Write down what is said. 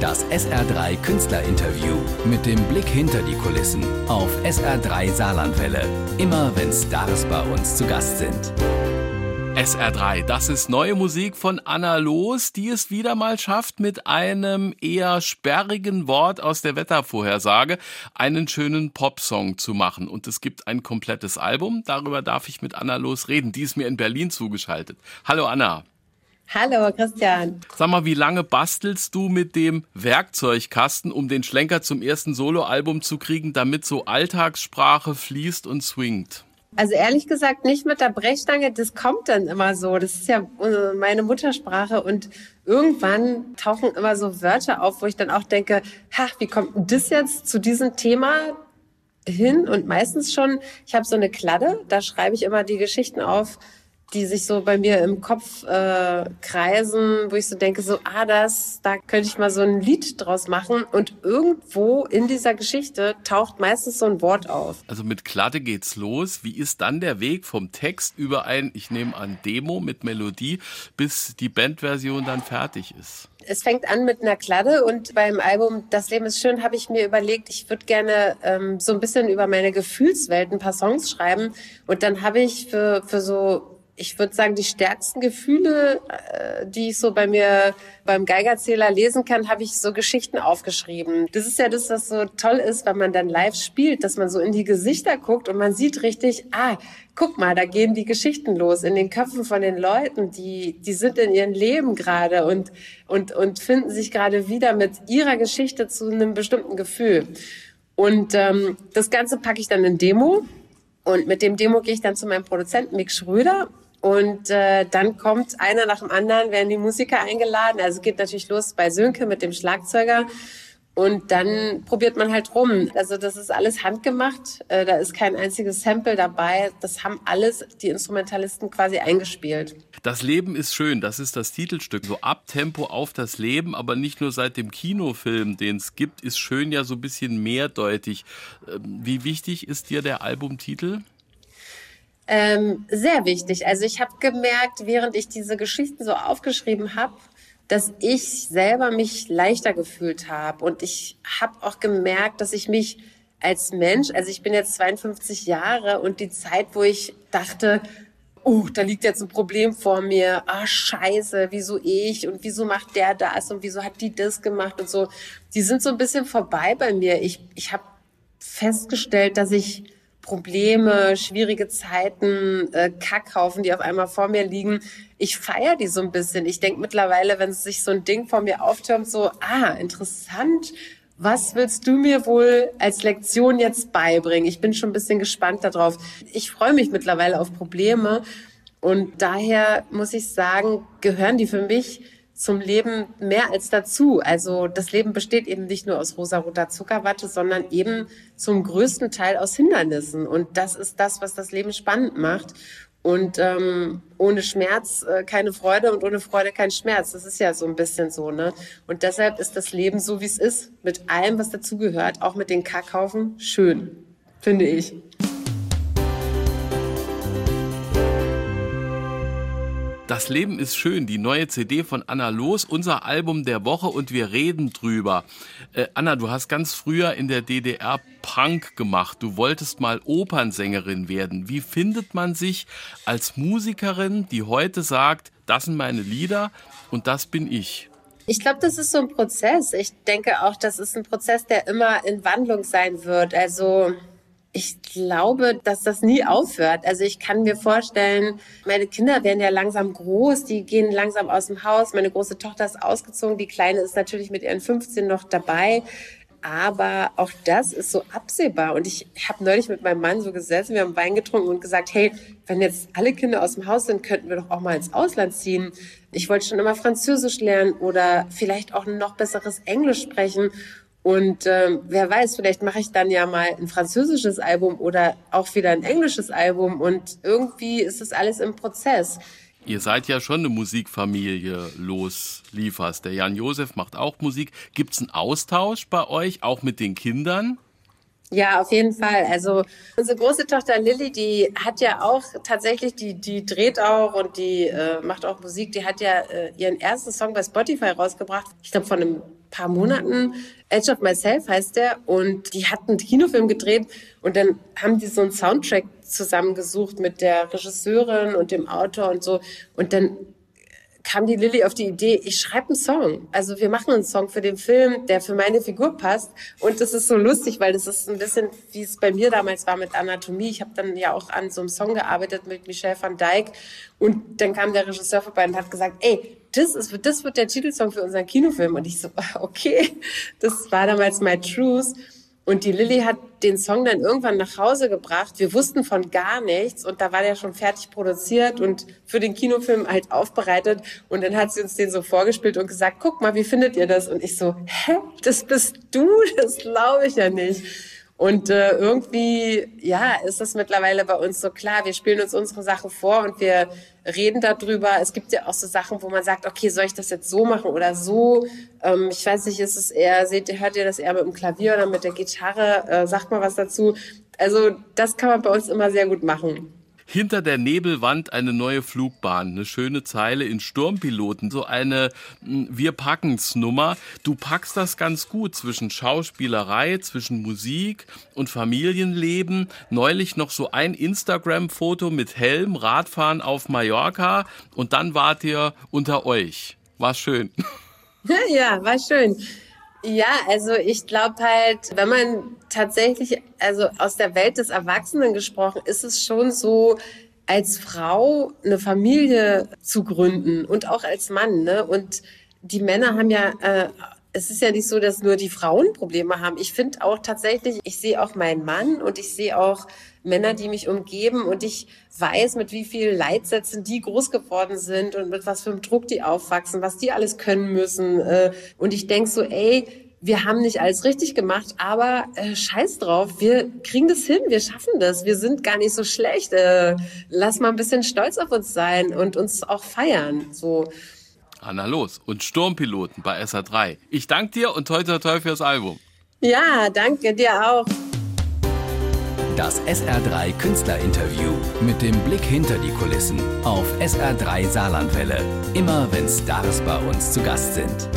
Das SR3 Künstlerinterview mit dem Blick hinter die Kulissen auf SR3 Saarlandwelle. Immer wenn Stars bei uns zu Gast sind. SR3, das ist neue Musik von Anna Loos, die es wieder mal schafft, mit einem eher sperrigen Wort aus der Wettervorhersage einen schönen Popsong zu machen. Und es gibt ein komplettes Album, darüber darf ich mit Anna Loos reden. Die ist mir in Berlin zugeschaltet. Hallo Anna. Hallo Christian. Sag mal, wie lange bastelst du mit dem Werkzeugkasten, um den Schlenker zum ersten Soloalbum zu kriegen, damit so Alltagssprache fließt und swingt? Also ehrlich gesagt nicht mit der Brechstange, das kommt dann immer so. Das ist ja meine Muttersprache und irgendwann tauchen immer so Wörter auf, wo ich dann auch denke, ha, wie kommt das jetzt zu diesem Thema hin? Und meistens schon, ich habe so eine Kladde, da schreibe ich immer die Geschichten auf, die sich so bei mir im Kopf äh, kreisen, wo ich so denke, so, ah, das, da könnte ich mal so ein Lied draus machen. Und irgendwo in dieser Geschichte taucht meistens so ein Wort auf. Also mit Kladde geht's los. Wie ist dann der Weg vom Text über ein, ich nehme an, Demo mit Melodie, bis die Bandversion dann fertig ist? es fängt an mit einer Kladde und beim Album Das Leben ist schön habe ich mir überlegt, ich würde gerne ähm, so ein bisschen über meine Gefühlswelt ein paar Songs schreiben und dann habe ich für, für so ich würde sagen, die stärksten Gefühle, äh, die ich so bei mir beim Geigerzähler lesen kann, habe ich so Geschichten aufgeschrieben. Das ist ja das, was so toll ist, wenn man dann live spielt, dass man so in die Gesichter guckt und man sieht richtig, ah, guck mal, da gehen die Geschichten los in den Köpfen von den Leuten, die, die sind in ihrem Leben gerade und, und, und finden sich gerade wieder mit ihrer Geschichte zu einem bestimmten Gefühl. Und ähm, das Ganze packe ich dann in Demo. Und mit dem Demo gehe ich dann zu meinem Produzenten Mick Schröder und äh, dann kommt einer nach dem anderen, werden die Musiker eingeladen. Also geht natürlich los bei Sönke mit dem Schlagzeuger. Und dann probiert man halt rum. Also das ist alles handgemacht. Äh, da ist kein einziges Sample dabei. Das haben alles die Instrumentalisten quasi eingespielt. Das Leben ist schön, das ist das Titelstück. So Abtempo auf das Leben, aber nicht nur seit dem Kinofilm, den es gibt, ist schön ja so ein bisschen mehrdeutig. Ähm, wie wichtig ist dir der Albumtitel? Ähm, sehr wichtig. Also ich habe gemerkt, während ich diese Geschichten so aufgeschrieben habe, dass ich selber mich leichter gefühlt habe. Und ich habe auch gemerkt, dass ich mich als Mensch, also ich bin jetzt 52 Jahre und die Zeit, wo ich dachte, oh, da liegt jetzt ein Problem vor mir, ah, scheiße, wieso ich und wieso macht der das und wieso hat die das gemacht und so, die sind so ein bisschen vorbei bei mir. Ich, ich habe festgestellt, dass ich Probleme, schwierige Zeiten, äh, Kackhaufen, die auf einmal vor mir liegen. Ich feiere die so ein bisschen. Ich denke mittlerweile, wenn sich so ein Ding vor mir auftürmt, so, ah, interessant. Was willst du mir wohl als Lektion jetzt beibringen? Ich bin schon ein bisschen gespannt darauf. Ich freue mich mittlerweile auf Probleme und daher muss ich sagen, gehören die für mich zum Leben mehr als dazu. Also das Leben besteht eben nicht nur aus rosaroter Zuckerwatte, sondern eben zum größten Teil aus Hindernissen. Und das ist das, was das Leben spannend macht. Und ähm, ohne Schmerz äh, keine Freude und ohne Freude kein Schmerz. Das ist ja so ein bisschen so, ne? Und deshalb ist das Leben so, wie es ist, mit allem, was dazugehört, auch mit den Kackhaufen, schön, finde ich. Das Leben ist schön, die neue CD von Anna Los, unser Album der Woche und wir reden drüber. Äh, Anna, du hast ganz früher in der DDR Punk gemacht. Du wolltest mal Opernsängerin werden. Wie findet man sich als Musikerin, die heute sagt, das sind meine Lieder und das bin ich? Ich glaube, das ist so ein Prozess. Ich denke auch, das ist ein Prozess, der immer in Wandlung sein wird. Also ich glaube, dass das nie aufhört. Also ich kann mir vorstellen, meine Kinder werden ja langsam groß, die gehen langsam aus dem Haus. Meine große Tochter ist ausgezogen, die Kleine ist natürlich mit ihren 15 noch dabei. Aber auch das ist so absehbar. Und ich habe neulich mit meinem Mann so gesessen, wir haben Wein getrunken und gesagt, hey, wenn jetzt alle Kinder aus dem Haus sind, könnten wir doch auch mal ins Ausland ziehen. Ich wollte schon immer Französisch lernen oder vielleicht auch ein noch besseres Englisch sprechen. Und ähm, wer weiß, vielleicht mache ich dann ja mal ein französisches Album oder auch wieder ein englisches Album. Und irgendwie ist das alles im Prozess. Ihr seid ja schon eine Musikfamilie los, Liefers. Der Jan Josef macht auch Musik. Gibt es einen Austausch bei euch, auch mit den Kindern? Ja, auf jeden Fall. Also unsere große Tochter Lilly, die hat ja auch tatsächlich, die, die dreht auch und die äh, macht auch Musik. Die hat ja äh, ihren ersten Song bei Spotify rausgebracht. Ich glaube, von einem paar Monaten. Edge of Myself heißt der. Und die hat einen Kinofilm gedreht und dann haben die so einen Soundtrack zusammengesucht mit der Regisseurin und dem Autor und so. Und dann kam die Lilly auf die Idee, ich schreibe einen Song. Also wir machen einen Song für den Film, der für meine Figur passt. Und das ist so lustig, weil das ist ein bisschen, wie es bei mir damals war mit Anatomie. Ich habe dann ja auch an so einem Song gearbeitet mit Michel van Dijk. Und dann kam der Regisseur vorbei und hat gesagt, ey, das, ist, das wird der Titelsong für unseren Kinofilm. Und ich so, okay, das war damals My Truth. Und die Lilly hat den Song dann irgendwann nach Hause gebracht. Wir wussten von gar nichts und da war der schon fertig produziert und für den Kinofilm halt aufbereitet. Und dann hat sie uns den so vorgespielt und gesagt, guck mal, wie findet ihr das? Und ich so, hä, das bist du? Das glaube ich ja nicht. Und äh, irgendwie, ja, ist das mittlerweile bei uns so klar. Wir spielen uns unsere Sache vor und wir reden darüber. Es gibt ja auch so Sachen, wo man sagt, okay, soll ich das jetzt so machen oder so? Ähm, ich weiß nicht, ist es eher, seht ihr, hört ihr das eher mit dem Klavier oder mit der Gitarre? Äh, sagt mal was dazu. Also das kann man bei uns immer sehr gut machen. Hinter der Nebelwand eine neue Flugbahn, eine schöne Zeile in Sturmpiloten, so eine hm, Wir packen's Nummer. Du packst das ganz gut zwischen Schauspielerei, zwischen Musik und Familienleben. Neulich noch so ein Instagram-Foto mit Helm, Radfahren auf Mallorca und dann wart ihr unter euch. War schön. Ja, war schön. Ja, also ich glaube halt, wenn man tatsächlich, also aus der Welt des Erwachsenen gesprochen, ist es schon so, als Frau eine Familie zu gründen und auch als Mann. Ne? Und die Männer haben ja, äh, es ist ja nicht so, dass nur die Frauen Probleme haben. Ich finde auch tatsächlich, ich sehe auch meinen Mann und ich sehe auch Männer, die mich umgeben und ich weiß, mit wie vielen Leitsätzen die groß geworden sind und mit was für einem Druck die aufwachsen, was die alles können müssen. Äh, und ich denk so, ey, wir haben nicht alles richtig gemacht, aber äh, scheiß drauf, wir kriegen das hin, wir schaffen das, wir sind gar nicht so schlecht. Äh, lass mal ein bisschen stolz auf uns sein und uns auch feiern. So. Anna los und Sturmpiloten bei SA3. Ich danke dir und toi toi toi fürs Album. Ja, danke dir auch. Das SR3 Künstlerinterview mit dem Blick hinter die Kulissen auf SR3 Saarlandwelle. Immer wenn Stars bei uns zu Gast sind.